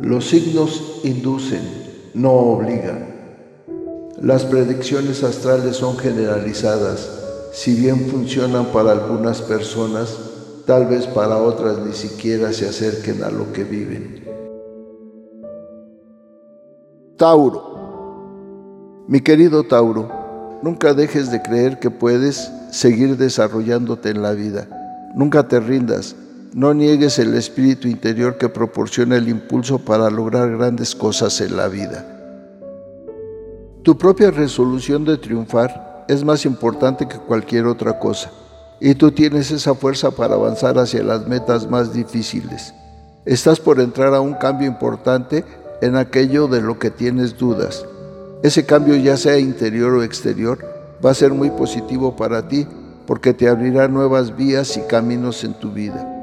Los signos inducen, no obligan. Las predicciones astrales son generalizadas. Si bien funcionan para algunas personas, tal vez para otras ni siquiera se acerquen a lo que viven. Tauro. Mi querido Tauro, nunca dejes de creer que puedes seguir desarrollándote en la vida. Nunca te rindas. No niegues el espíritu interior que proporciona el impulso para lograr grandes cosas en la vida. Tu propia resolución de triunfar es más importante que cualquier otra cosa, y tú tienes esa fuerza para avanzar hacia las metas más difíciles. Estás por entrar a un cambio importante en aquello de lo que tienes dudas. Ese cambio, ya sea interior o exterior, va a ser muy positivo para ti porque te abrirá nuevas vías y caminos en tu vida.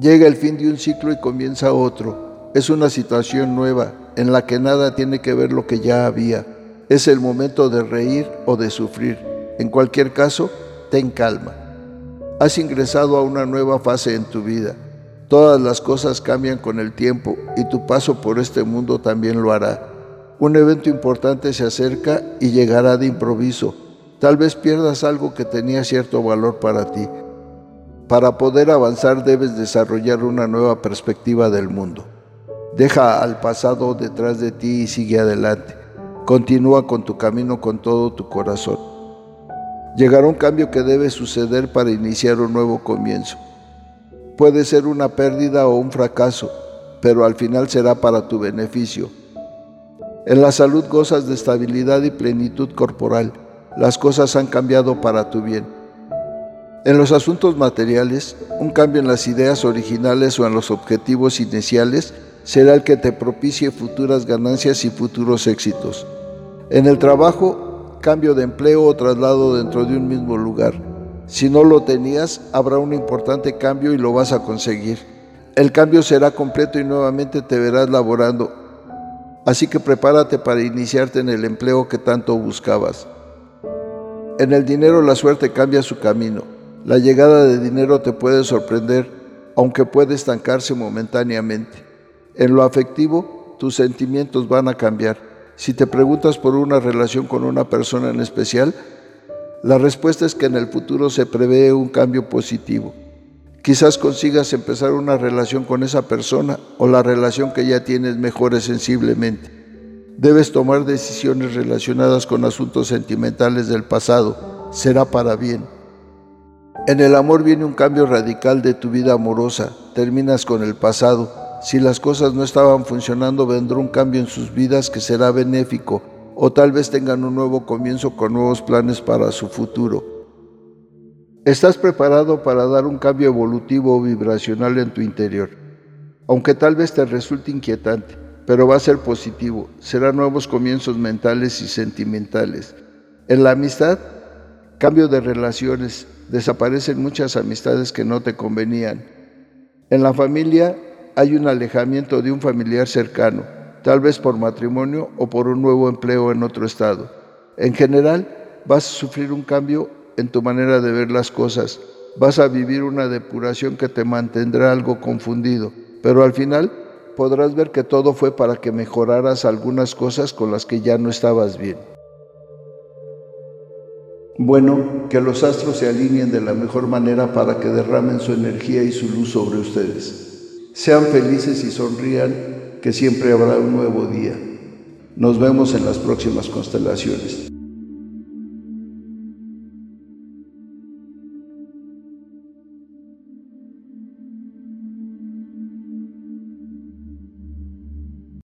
Llega el fin de un ciclo y comienza otro. Es una situación nueva, en la que nada tiene que ver lo que ya había. Es el momento de reír o de sufrir. En cualquier caso, ten calma. Has ingresado a una nueva fase en tu vida. Todas las cosas cambian con el tiempo y tu paso por este mundo también lo hará. Un evento importante se acerca y llegará de improviso. Tal vez pierdas algo que tenía cierto valor para ti. Para poder avanzar debes desarrollar una nueva perspectiva del mundo. Deja al pasado detrás de ti y sigue adelante. Continúa con tu camino con todo tu corazón. Llegará un cambio que debe suceder para iniciar un nuevo comienzo. Puede ser una pérdida o un fracaso, pero al final será para tu beneficio. En la salud gozas de estabilidad y plenitud corporal. Las cosas han cambiado para tu bien. En los asuntos materiales, un cambio en las ideas originales o en los objetivos iniciales será el que te propicie futuras ganancias y futuros éxitos. En el trabajo, cambio de empleo o traslado dentro de un mismo lugar. Si no lo tenías, habrá un importante cambio y lo vas a conseguir. El cambio será completo y nuevamente te verás laborando. Así que prepárate para iniciarte en el empleo que tanto buscabas. En el dinero la suerte cambia su camino. La llegada de dinero te puede sorprender, aunque puede estancarse momentáneamente. En lo afectivo, tus sentimientos van a cambiar. Si te preguntas por una relación con una persona en especial, la respuesta es que en el futuro se prevé un cambio positivo. Quizás consigas empezar una relación con esa persona o la relación que ya tienes mejore sensiblemente. Debes tomar decisiones relacionadas con asuntos sentimentales del pasado. Será para bien. En el amor viene un cambio radical de tu vida amorosa. Terminas con el pasado si las cosas no estaban funcionando, vendrá un cambio en sus vidas que será benéfico, o tal vez tengan un nuevo comienzo con nuevos planes para su futuro. Estás preparado para dar un cambio evolutivo o vibracional en tu interior, aunque tal vez te resulte inquietante, pero va a ser positivo, serán nuevos comienzos mentales y sentimentales. En la amistad, cambio de relaciones, desaparecen muchas amistades que no te convenían. En la familia, hay un alejamiento de un familiar cercano, tal vez por matrimonio o por un nuevo empleo en otro estado. En general, vas a sufrir un cambio en tu manera de ver las cosas, vas a vivir una depuración que te mantendrá algo confundido, pero al final podrás ver que todo fue para que mejoraras algunas cosas con las que ya no estabas bien. Bueno, que los astros se alineen de la mejor manera para que derramen su energía y su luz sobre ustedes. Sean felices y sonrían, que siempre habrá un nuevo día. Nos vemos en las próximas constelaciones.